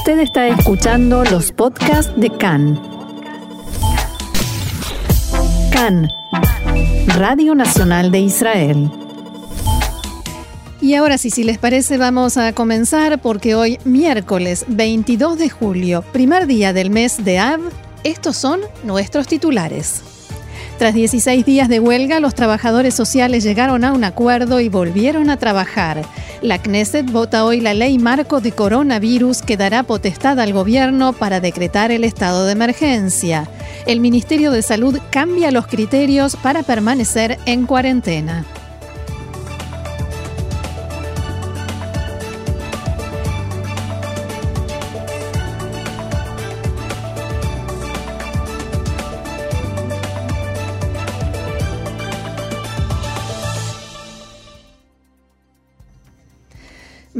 Usted está escuchando los podcasts de CAN. CAN, Radio Nacional de Israel. Y ahora sí, si les parece, vamos a comenzar porque hoy, miércoles 22 de julio, primer día del mes de Av, estos son nuestros titulares. Tras 16 días de huelga, los trabajadores sociales llegaron a un acuerdo y volvieron a trabajar. La Knesset vota hoy la ley marco de coronavirus que dará potestad al gobierno para decretar el estado de emergencia. El Ministerio de Salud cambia los criterios para permanecer en cuarentena.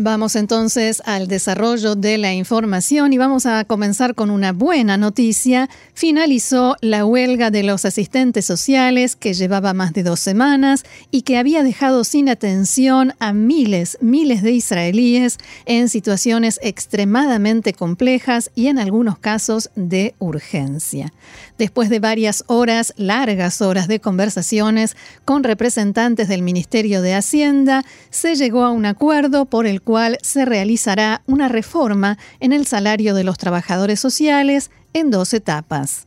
Vamos entonces al desarrollo de la información y vamos a comenzar con una buena noticia. Finalizó la huelga de los asistentes sociales que llevaba más de dos semanas y que había dejado sin atención a miles, miles de israelíes en situaciones extremadamente complejas y en algunos casos de urgencia. Después de varias horas, largas horas de conversaciones con representantes del Ministerio de Hacienda, se llegó a un acuerdo por el se realizará una reforma en el salario de los trabajadores sociales en dos etapas.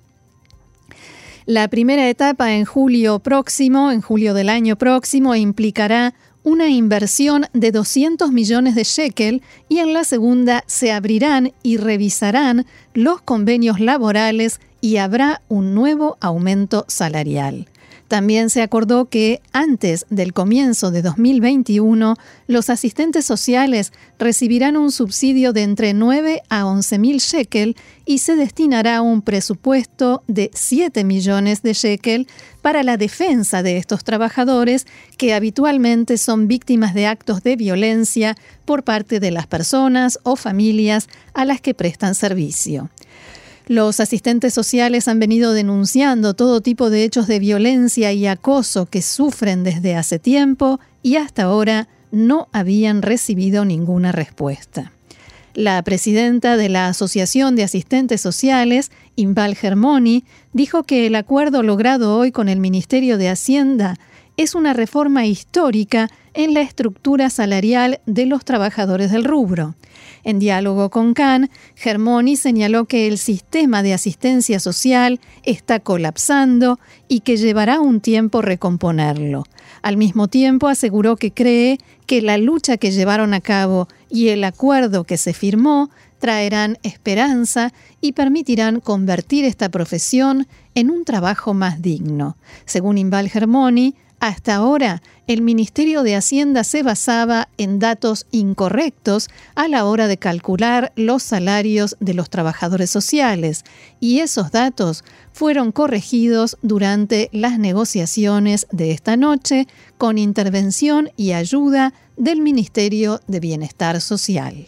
La primera etapa en julio próximo, en julio del año próximo, implicará una inversión de 200 millones de shekel y en la segunda se abrirán y revisarán los convenios laborales y habrá un nuevo aumento salarial. También se acordó que antes del comienzo de 2021, los asistentes sociales recibirán un subsidio de entre 9 a 11 mil shekel y se destinará un presupuesto de 7 millones de shekel para la defensa de estos trabajadores que habitualmente son víctimas de actos de violencia por parte de las personas o familias a las que prestan servicio. Los asistentes sociales han venido denunciando todo tipo de hechos de violencia y acoso que sufren desde hace tiempo y hasta ahora no habían recibido ninguna respuesta. La presidenta de la Asociación de Asistentes Sociales, Imbal Germoni, dijo que el acuerdo logrado hoy con el Ministerio de Hacienda es una reforma histórica en la estructura salarial de los trabajadores del rubro. En diálogo con Khan, Germoni señaló que el sistema de asistencia social está colapsando y que llevará un tiempo recomponerlo. Al mismo tiempo aseguró que cree que la lucha que llevaron a cabo y el acuerdo que se firmó traerán esperanza y permitirán convertir esta profesión en un trabajo más digno. Según Imbal Germoni, hasta ahora, el Ministerio de Hacienda se basaba en datos incorrectos a la hora de calcular los salarios de los trabajadores sociales y esos datos fueron corregidos durante las negociaciones de esta noche con intervención y ayuda del Ministerio de Bienestar Social.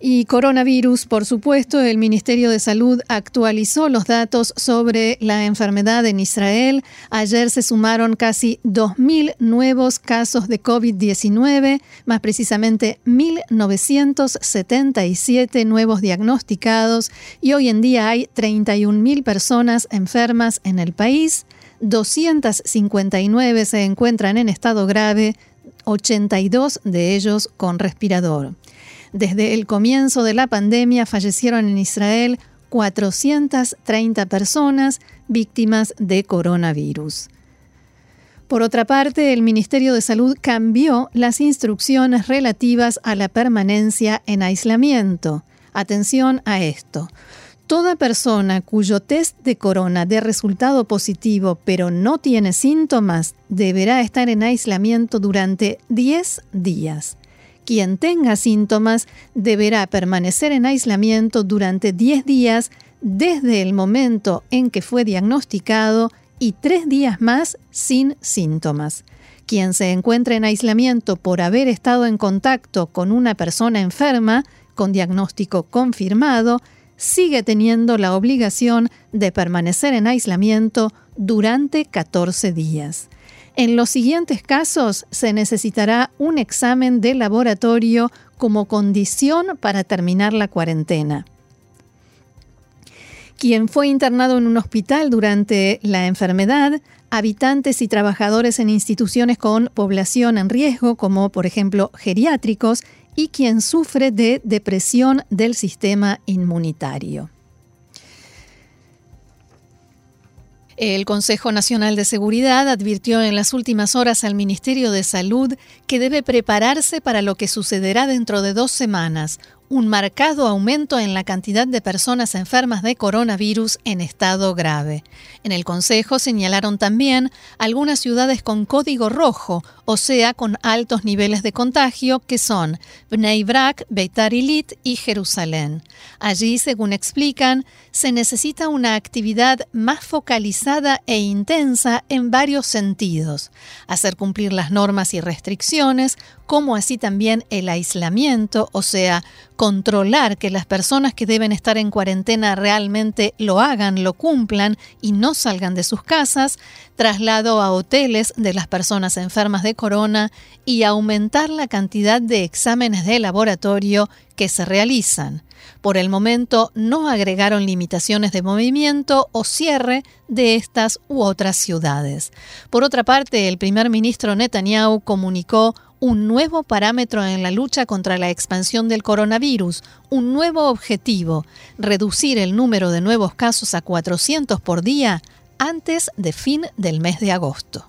Y coronavirus, por supuesto, el Ministerio de Salud actualizó los datos sobre la enfermedad en Israel. Ayer se sumaron casi 2.000 nuevos casos de COVID-19, más precisamente 1.977 nuevos diagnosticados y hoy en día hay 31.000 personas enfermas en el país. 259 se encuentran en estado grave, 82 de ellos con respirador. Desde el comienzo de la pandemia fallecieron en Israel 430 personas víctimas de coronavirus. Por otra parte, el Ministerio de Salud cambió las instrucciones relativas a la permanencia en aislamiento. Atención a esto. Toda persona cuyo test de corona dé resultado positivo pero no tiene síntomas deberá estar en aislamiento durante 10 días. Quien tenga síntomas deberá permanecer en aislamiento durante 10 días desde el momento en que fue diagnosticado y tres días más sin síntomas. Quien se encuentre en aislamiento por haber estado en contacto con una persona enferma con diagnóstico confirmado, sigue teniendo la obligación de permanecer en aislamiento durante 14 días. En los siguientes casos se necesitará un examen de laboratorio como condición para terminar la cuarentena. Quien fue internado en un hospital durante la enfermedad, habitantes y trabajadores en instituciones con población en riesgo, como por ejemplo geriátricos, y quien sufre de depresión del sistema inmunitario. El Consejo Nacional de Seguridad advirtió en las últimas horas al Ministerio de Salud que debe prepararse para lo que sucederá dentro de dos semanas, un marcado aumento en la cantidad de personas enfermas de coronavirus en estado grave. En el Consejo señalaron también algunas ciudades con código rojo, o sea, con altos niveles de contagio, que son Bnei Brak, Beitar Ilit y Jerusalén. Allí, según explican, se necesita una actividad más focalizada e intensa en varios sentidos. Hacer cumplir las normas y restricciones, como así también el aislamiento, o sea, controlar que las personas que deben estar en cuarentena realmente lo hagan, lo cumplan y no salgan de sus casas, traslado a hoteles de las personas enfermas de corona y aumentar la cantidad de exámenes de laboratorio que se realizan. Por el momento no agregaron limitaciones de movimiento o cierre de estas u otras ciudades. Por otra parte, el primer ministro Netanyahu comunicó un nuevo parámetro en la lucha contra la expansión del coronavirus, un nuevo objetivo, reducir el número de nuevos casos a 400 por día antes de fin del mes de agosto.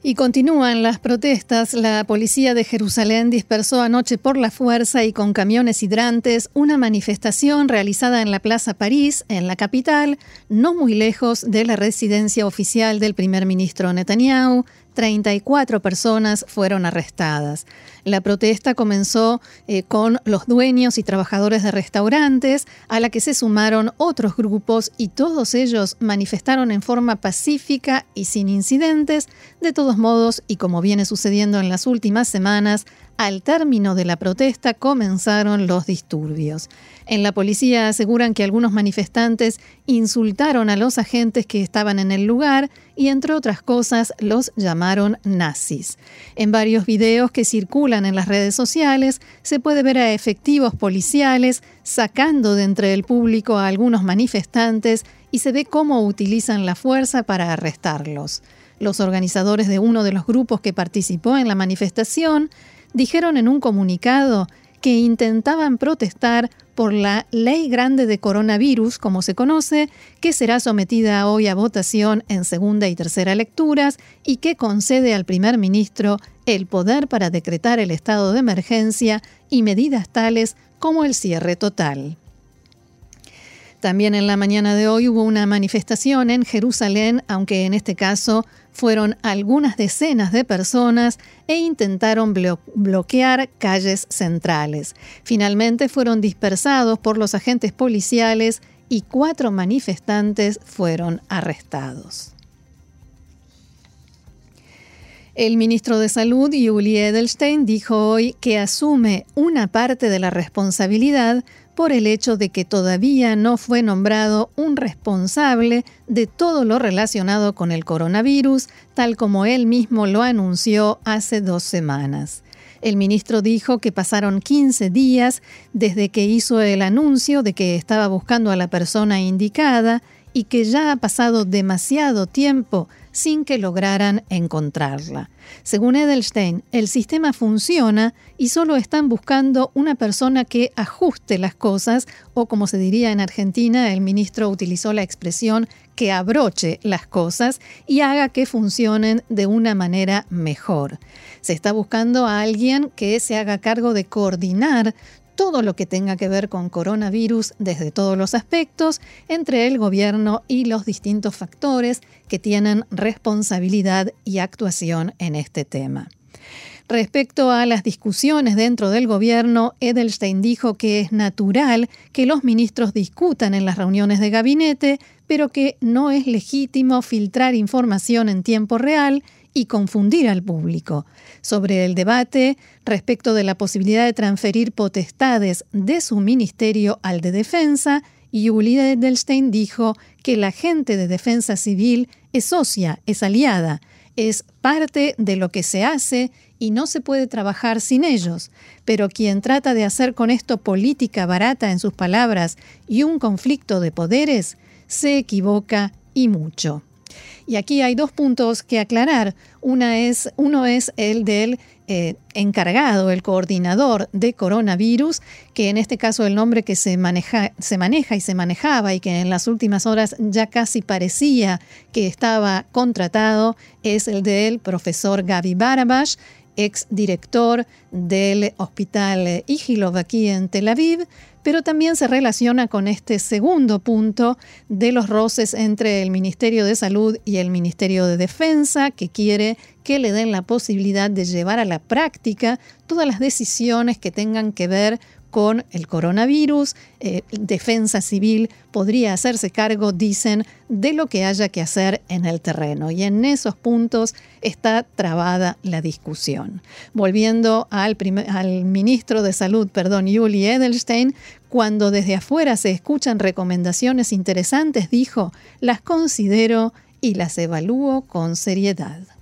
Y continúan las protestas. La policía de Jerusalén dispersó anoche por la fuerza y con camiones hidrantes una manifestación realizada en la Plaza París, en la capital, no muy lejos de la residencia oficial del primer ministro Netanyahu, 34 personas fueron arrestadas. La protesta comenzó eh, con los dueños y trabajadores de restaurantes, a la que se sumaron otros grupos y todos ellos manifestaron en forma pacífica y sin incidentes. De todos modos, y como viene sucediendo en las últimas semanas, al término de la protesta comenzaron los disturbios. En la policía aseguran que algunos manifestantes insultaron a los agentes que estaban en el lugar y entre otras cosas los llamaron nazis. En varios videos que circulan en las redes sociales se puede ver a efectivos policiales sacando de entre el público a algunos manifestantes y se ve cómo utilizan la fuerza para arrestarlos. Los organizadores de uno de los grupos que participó en la manifestación dijeron en un comunicado que intentaban protestar por la ley grande de coronavirus, como se conoce, que será sometida hoy a votación en segunda y tercera lecturas y que concede al primer ministro el poder para decretar el estado de emergencia y medidas tales como el cierre total. También en la mañana de hoy hubo una manifestación en Jerusalén, aunque en este caso fueron algunas decenas de personas e intentaron bloquear calles centrales. Finalmente fueron dispersados por los agentes policiales y cuatro manifestantes fueron arrestados. El ministro de Salud, Yuli Edelstein, dijo hoy que asume una parte de la responsabilidad por el hecho de que todavía no fue nombrado un responsable de todo lo relacionado con el coronavirus, tal como él mismo lo anunció hace dos semanas. El ministro dijo que pasaron 15 días desde que hizo el anuncio de que estaba buscando a la persona indicada y que ya ha pasado demasiado tiempo sin que lograran encontrarla. Según Edelstein, el sistema funciona y solo están buscando una persona que ajuste las cosas o como se diría en Argentina, el ministro utilizó la expresión que abroche las cosas y haga que funcionen de una manera mejor. Se está buscando a alguien que se haga cargo de coordinar todo lo que tenga que ver con coronavirus desde todos los aspectos, entre el gobierno y los distintos factores que tienen responsabilidad y actuación en este tema. Respecto a las discusiones dentro del gobierno, Edelstein dijo que es natural que los ministros discutan en las reuniones de gabinete, pero que no es legítimo filtrar información en tiempo real y confundir al público. Sobre el debate respecto de la posibilidad de transferir potestades de su ministerio al de defensa, Yuli Edelstein dijo que la gente de defensa civil es socia, es aliada, es parte de lo que se hace y no se puede trabajar sin ellos, pero quien trata de hacer con esto política barata en sus palabras y un conflicto de poderes, se equivoca y mucho. Y aquí hay dos puntos que aclarar. Una es, uno es el del eh, encargado, el coordinador de coronavirus, que en este caso el nombre que se maneja, se maneja y se manejaba y que en las últimas horas ya casi parecía que estaba contratado, es el del profesor Gaby Barabash, ex director del Hospital Igilov aquí en Tel Aviv, pero también se relaciona con este segundo punto de los roces entre el Ministerio de Salud y el Ministerio de Defensa, que quiere que le den la posibilidad de llevar a la práctica todas las decisiones que tengan que ver con el coronavirus. Eh, defensa civil podría hacerse cargo, dicen, de lo que haya que hacer en el terreno. Y en esos puntos está trabada la discusión. Volviendo al, ministro de Salud, perdón, Yuli Edelstein, cuando desde afuera se escuchan recomendaciones interesantes, dijo, las considero y las evalúo con seriedad.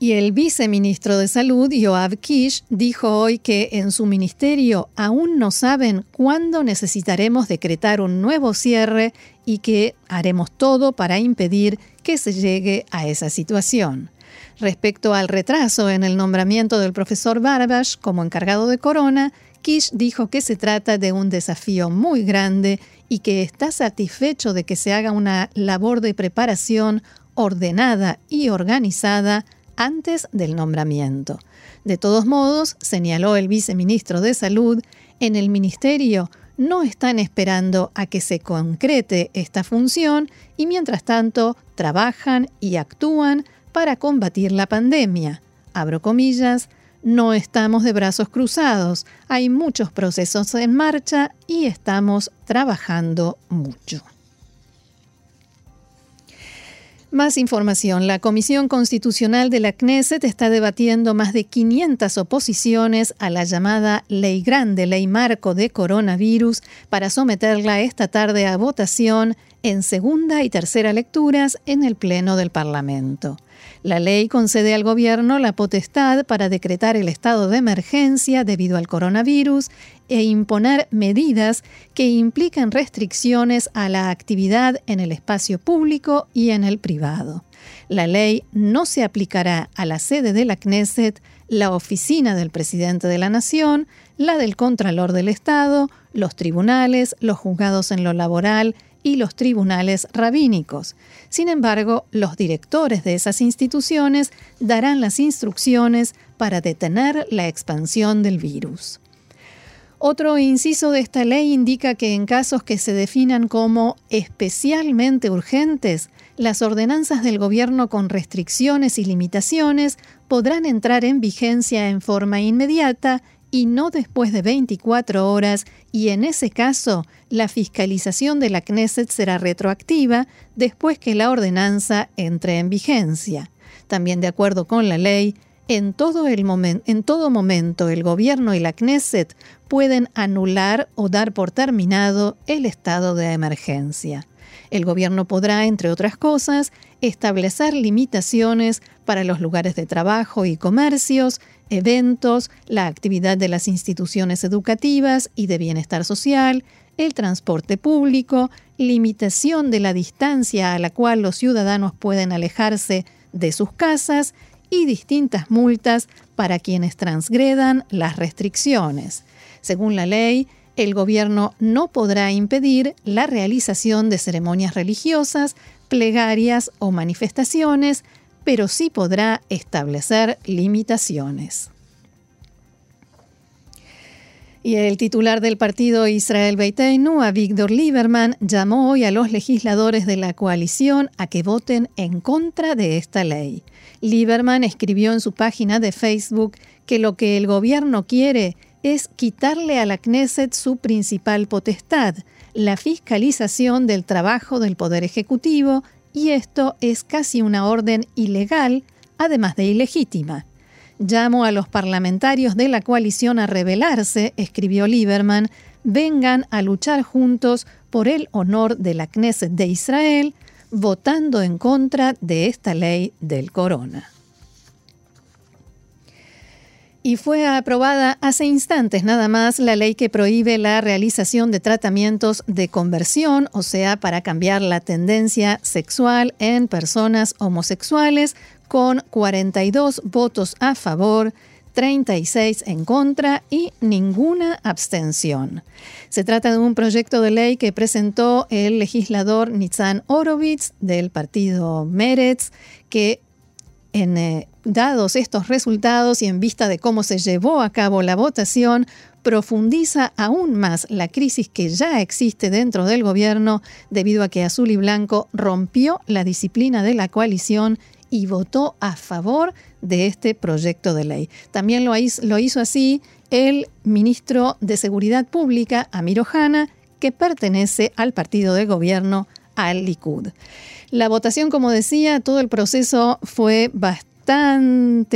Y el viceministro de Salud, Yoav Kish, dijo hoy que en su ministerio aún no saben cuándo necesitaremos decretar un nuevo cierre y que haremos todo para impedir que se llegue a esa situación. Respecto al retraso en el nombramiento del profesor Barbash como encargado de Corona, Kish dijo que se trata de un desafío muy grande y que está satisfecho de que se haga una labor de preparación ordenada y organizada antes del nombramiento. De todos modos, señaló el viceministro de Salud, en el ministerio no están esperando a que se concrete esta función y mientras tanto trabajan y actúan para combatir la pandemia. Abro comillas, no estamos de brazos cruzados, hay muchos procesos en marcha y estamos trabajando mucho. Más información. La Comisión Constitucional de la Knesset está debatiendo más de 500 oposiciones a la llamada Ley Grande, Ley Marco de Coronavirus, para someterla esta tarde a votación en segunda y tercera lecturas en el Pleno del Parlamento. La ley concede al gobierno la potestad para decretar el estado de emergencia debido al coronavirus e imponer medidas que implican restricciones a la actividad en el espacio público y en el privado. La ley no se aplicará a la sede de la Knesset, la oficina del presidente de la Nación, la del Contralor del Estado, los tribunales, los juzgados en lo laboral y los tribunales rabínicos. Sin embargo, los directores de esas instituciones darán las instrucciones para detener la expansión del virus. Otro inciso de esta ley indica que en casos que se definan como especialmente urgentes, las ordenanzas del gobierno con restricciones y limitaciones podrán entrar en vigencia en forma inmediata y no después de 24 horas, y en ese caso la fiscalización de la Knesset será retroactiva después que la ordenanza entre en vigencia. También de acuerdo con la ley, en todo, el en todo momento el gobierno y la Knesset pueden anular o dar por terminado el estado de emergencia. El gobierno podrá, entre otras cosas, establecer limitaciones para los lugares de trabajo y comercios, eventos, la actividad de las instituciones educativas y de bienestar social, el transporte público, limitación de la distancia a la cual los ciudadanos pueden alejarse de sus casas y distintas multas para quienes transgredan las restricciones. Según la ley, el gobierno no podrá impedir la realización de ceremonias religiosas, plegarias o manifestaciones, pero sí podrá establecer limitaciones. Y el titular del partido Israel Beiteinu, Víctor Lieberman, llamó hoy a los legisladores de la coalición a que voten en contra de esta ley. Lieberman escribió en su página de Facebook que lo que el gobierno quiere es quitarle a la Knesset su principal potestad, la fiscalización del trabajo del Poder Ejecutivo, y esto es casi una orden ilegal, además de ilegítima. Llamo a los parlamentarios de la coalición a rebelarse, escribió Lieberman, vengan a luchar juntos por el honor de la Knesset de Israel, votando en contra de esta ley del corona. Y fue aprobada hace instantes nada más la ley que prohíbe la realización de tratamientos de conversión, o sea, para cambiar la tendencia sexual en personas homosexuales, con 42 votos a favor, 36 en contra y ninguna abstención. Se trata de un proyecto de ley que presentó el legislador Nitzan Orovitz del partido Meretz, que en, eh, dados estos resultados y en vista de cómo se llevó a cabo la votación, profundiza aún más la crisis que ya existe dentro del gobierno debido a que Azul y Blanco rompió la disciplina de la coalición y votó a favor de este proyecto de ley. También lo hizo, así el ministro de Seguridad Pública, Amir Ohana, que pertenece al partido de gobierno, al Likud. La votación, como decía, todo el proceso fue bastante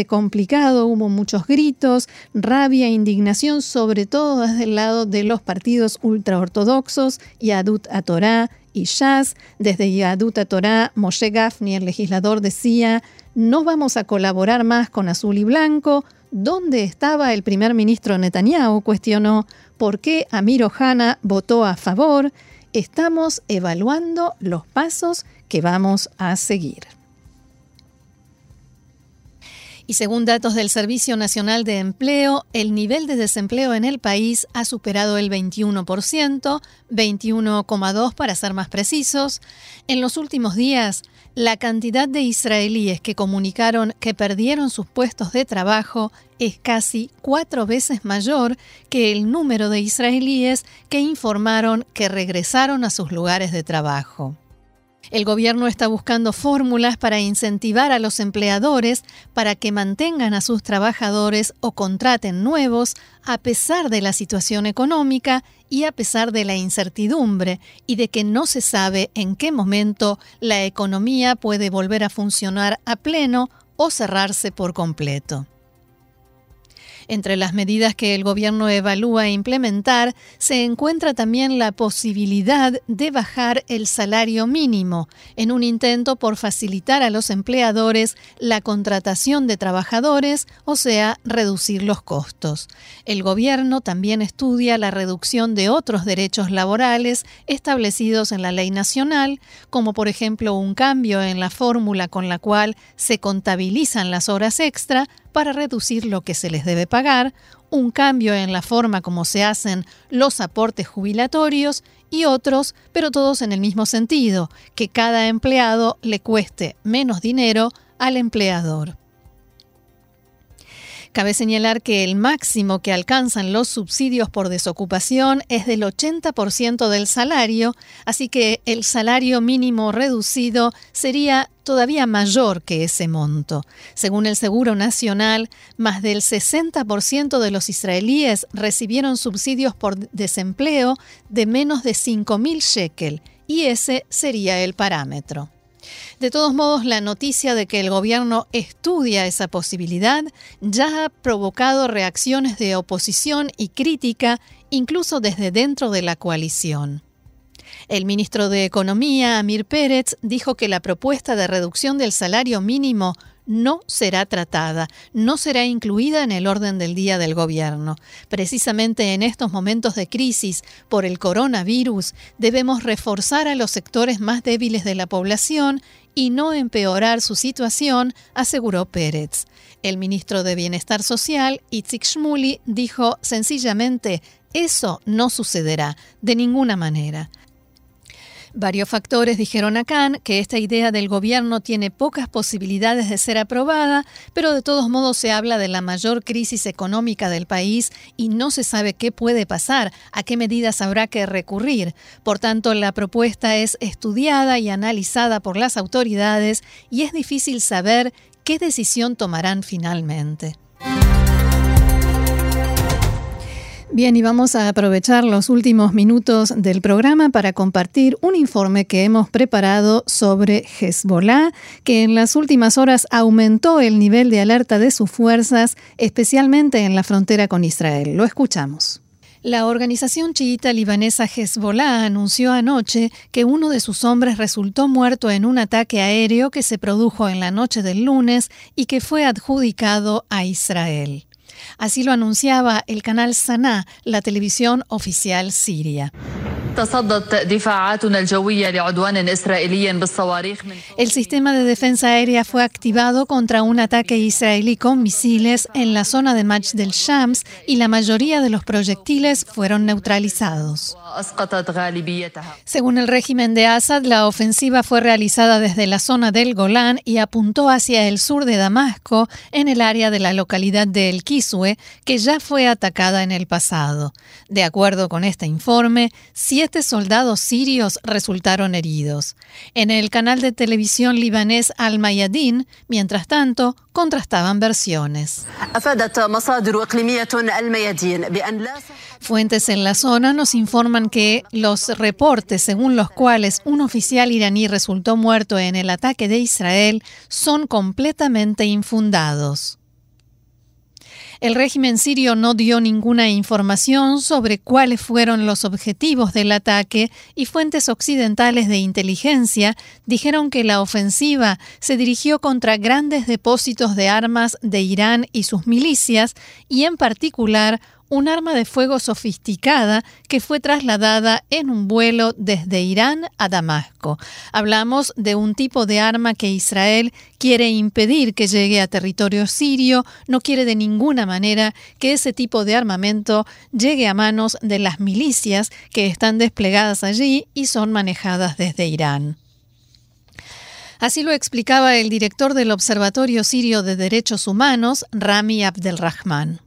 complicado, hubo muchos gritos, rabia, indignación, sobre todo desde el lado de los partidos ultraortodoxos, Yadut Atorá y Shas. Desde Yadut Atorá, Moshe Gafni, el legislador, decía, no vamos a colaborar más con Azul y Blanco. ¿Dónde estaba el primer ministro Netanyahu? Cuestionó por qué Amir Ohana votó a favor. Estamos evaluando los pasos que vamos a seguir. Y según datos del Servicio Nacional de Empleo, el nivel de desempleo en el país ha superado el 21%, 21,2% para ser más precisos. En los últimos días, la cantidad de israelíes que comunicaron que perdieron sus puestos de trabajo es casi cuatro veces mayor que el número de israelíes que informaron que regresaron a sus lugares de trabajo. El gobierno está buscando fórmulas para incentivar a los empleadores para que mantengan a sus trabajadores o contraten nuevos a pesar de la situación económica y a pesar de la incertidumbre y de que no se sabe en qué momento la economía puede volver a funcionar a pleno o cerrarse por completo. Entre las medidas que el gobierno evalúa implementar se encuentra también la posibilidad de bajar el salario mínimo en un intento por facilitar a los empleadores la contratación de trabajadores, o sea, reducir los costos. El gobierno también estudia la reducción de otros derechos laborales establecidos en la ley nacional, como por ejemplo un cambio en la fórmula con la cual se contabilizan las horas extra para reducir lo que se les debe pagar, un cambio en la forma como se hacen los aportes jubilatorios y otros, pero todos en el mismo sentido, que cada empleado le cueste menos dinero al empleador. Cabe señalar que el máximo que alcanzan los subsidios por desocupación es del 80% del salario, así que el salario mínimo reducido sería todavía mayor que ese monto. Según el Seguro Nacional, más del 60% de los israelíes recibieron subsidios por desempleo de menos de 5.000 shekel, y ese sería el parámetro. De todos modos, la noticia de que el gobierno estudia esa posibilidad ya ha provocado reacciones de oposición y crítica, incluso desde dentro de la coalición. El ministro de Economía, Amir Pérez, dijo que la propuesta de reducción del salario mínimo no será tratada, no será incluida en el orden del día del gobierno. Precisamente en estos momentos de crisis por el coronavirus debemos reforzar a los sectores más débiles de la población y no empeorar su situación, aseguró Pérez. El ministro de Bienestar Social, Itzik Shmuli, dijo sencillamente, eso no sucederá de ninguna manera. Varios factores dijeron a Khan que esta idea del gobierno tiene pocas posibilidades de ser aprobada, pero de todos modos se habla de la mayor crisis económica del país y no se sabe qué puede pasar, a qué medidas habrá que recurrir. Por tanto, la propuesta es estudiada y analizada por las autoridades y es difícil saber qué decisión tomarán finalmente. Bien, y vamos a aprovechar los últimos minutos del programa para compartir un informe que hemos preparado sobre Hezbollah, que en las últimas horas aumentó el nivel de alerta de sus fuerzas, especialmente en la frontera con Israel. Lo escuchamos. La organización chiita libanesa Hezbollah anunció anoche que uno de sus hombres resultó muerto en un ataque aéreo que se produjo en la noche del lunes y que fue adjudicado a Israel. Así lo anunciaba el canal Sana, la televisión oficial siria. El sistema de defensa aérea fue activado contra un ataque israelí con misiles en la zona de Mach del Shams y la mayoría de los proyectiles fueron neutralizados. Según el régimen de Assad, la ofensiva fue realizada desde la zona del Golán y apuntó hacia el sur de Damasco, en el área de la localidad de El Kiswe, que ya fue atacada en el pasado. De acuerdo con este informe, siete soldados sirios resultaron heridos. En el canal de televisión libanés Al Mayadin, mientras tanto, contrastaban versiones. Fuentes en la zona nos informan que los reportes según los cuales un oficial iraní resultó muerto en el ataque de Israel son completamente infundados. El régimen sirio no dio ninguna información sobre cuáles fueron los objetivos del ataque y fuentes occidentales de inteligencia dijeron que la ofensiva se dirigió contra grandes depósitos de armas de Irán y sus milicias y en particular un arma de fuego sofisticada que fue trasladada en un vuelo desde Irán a Damasco. Hablamos de un tipo de arma que Israel quiere impedir que llegue a territorio sirio, no quiere de ninguna manera que ese tipo de armamento llegue a manos de las milicias que están desplegadas allí y son manejadas desde Irán. Así lo explicaba el director del Observatorio Sirio de Derechos Humanos, Rami Abdelrahman.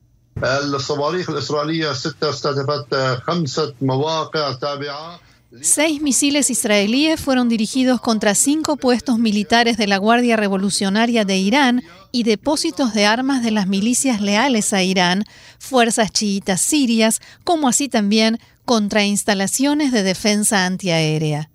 Seis misiles israelíes fueron dirigidos contra cinco puestos militares de la Guardia Revolucionaria de Irán y depósitos de armas de las milicias leales a Irán, fuerzas chiitas sirias, como así también contra instalaciones de defensa antiaérea.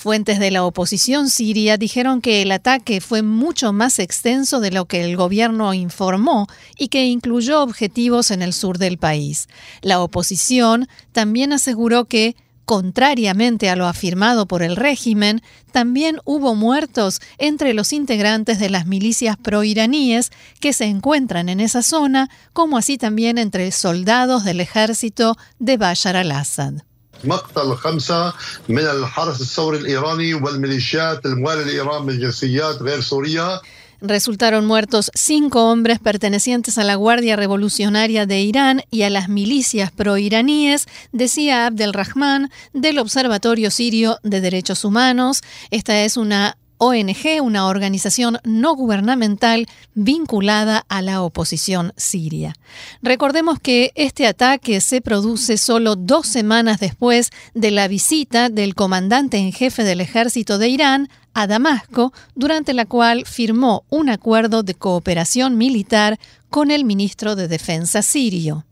Fuentes de la oposición siria dijeron que el ataque fue mucho más extenso de lo que el gobierno informó y que incluyó objetivos en el sur del país. La oposición también aseguró que, contrariamente a lo afirmado por el régimen, también hubo muertos entre los integrantes de las milicias proiraníes que se encuentran en esa zona, como así también entre soldados del ejército de Bashar al-Assad. مقتل خمسة من الحرس الثوري الإيراني والميليشيات الموالية لإيران من جنسيات غير سورية Resultaron muertos cinco hombres pertenecientes a la Guardia Revolucionaria de Irán y a las milicias proiraníes, decía Abdelrahman del Observatorio Sirio de Derechos Humanos. Esta es una ONG, una organización no gubernamental vinculada a la oposición siria. Recordemos que este ataque se produce solo dos semanas después de la visita del comandante en jefe del ejército de Irán a Damasco, durante la cual firmó un acuerdo de cooperación militar con el ministro de Defensa sirio.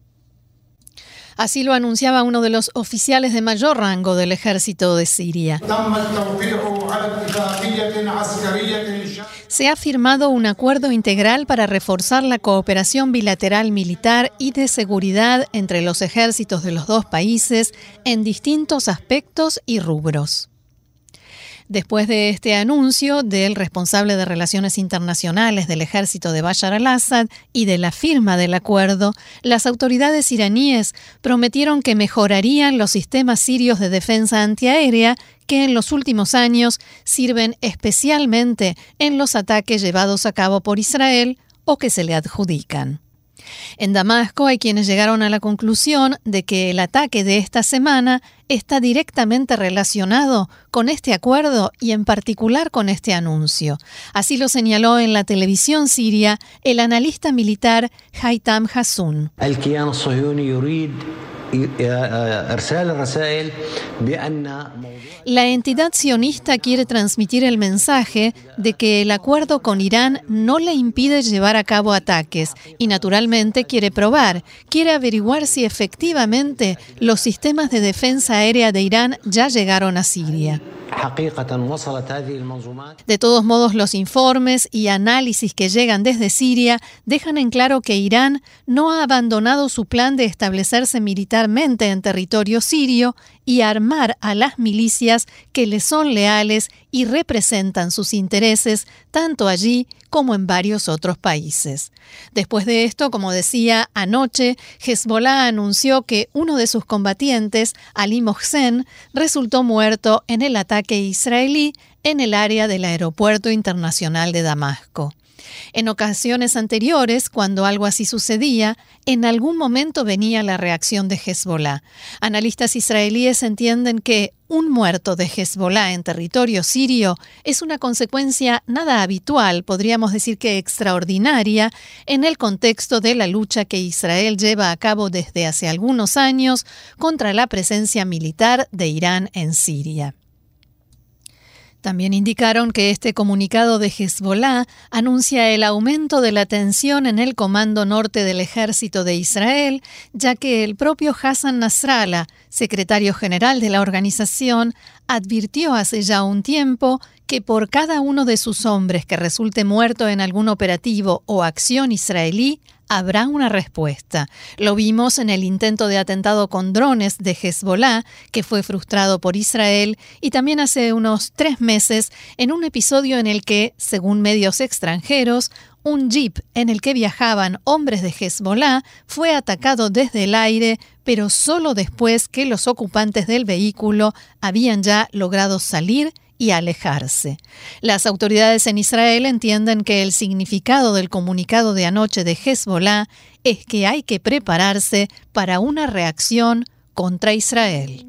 Así lo anunciaba uno de los oficiales de mayor rango del ejército de Siria. Se ha firmado un acuerdo integral para reforzar la cooperación bilateral militar y de seguridad entre los ejércitos de los dos países en distintos aspectos y rubros. Después de este anuncio del responsable de Relaciones Internacionales del ejército de Bashar al-Assad y de la firma del acuerdo, las autoridades iraníes prometieron que mejorarían los sistemas sirios de defensa antiaérea que en los últimos años sirven especialmente en los ataques llevados a cabo por Israel o que se le adjudican. En Damasco hay quienes llegaron a la conclusión de que el ataque de esta semana está directamente relacionado con este acuerdo y en particular con este anuncio. Así lo señaló en la televisión siria el analista militar Haitam Hassoun. La entidad sionista quiere transmitir el mensaje de que el acuerdo con Irán no le impide llevar a cabo ataques y naturalmente quiere probar, quiere averiguar si efectivamente los sistemas de defensa aérea de Irán ya llegaron a Siria. De todos modos, los informes y análisis que llegan desde Siria dejan en claro que Irán no ha abandonado su plan de establecerse militar militarmente en territorio sirio y armar a las milicias que le son leales y representan sus intereses tanto allí como en varios otros países. Después de esto, como decía anoche, Hezbollah anunció que uno de sus combatientes, Ali Mohsen, resultó muerto en el ataque israelí en el área del Aeropuerto Internacional de Damasco. En ocasiones anteriores, cuando algo así sucedía, en algún momento venía la reacción de Hezbollah. Analistas israelíes entienden que un muerto de Hezbollah en territorio sirio es una consecuencia nada habitual, podríamos decir que extraordinaria, en el contexto de la lucha que Israel lleva a cabo desde hace algunos años contra la presencia militar de Irán en Siria. También indicaron que este comunicado de Hezbollah anuncia el aumento de la tensión en el comando norte del ejército de Israel, ya que el propio Hassan Nasrallah, secretario general de la organización, advirtió hace ya un tiempo que por cada uno de sus hombres que resulte muerto en algún operativo o acción israelí, habrá una respuesta. Lo vimos en el intento de atentado con drones de Hezbollah, que fue frustrado por Israel, y también hace unos tres meses en un episodio en el que, según medios extranjeros, un jeep en el que viajaban hombres de Hezbollah fue atacado desde el aire, pero solo después que los ocupantes del vehículo habían ya logrado salir y alejarse. Las autoridades en Israel entienden que el significado del comunicado de anoche de Hezbollah es que hay que prepararse para una reacción contra Israel.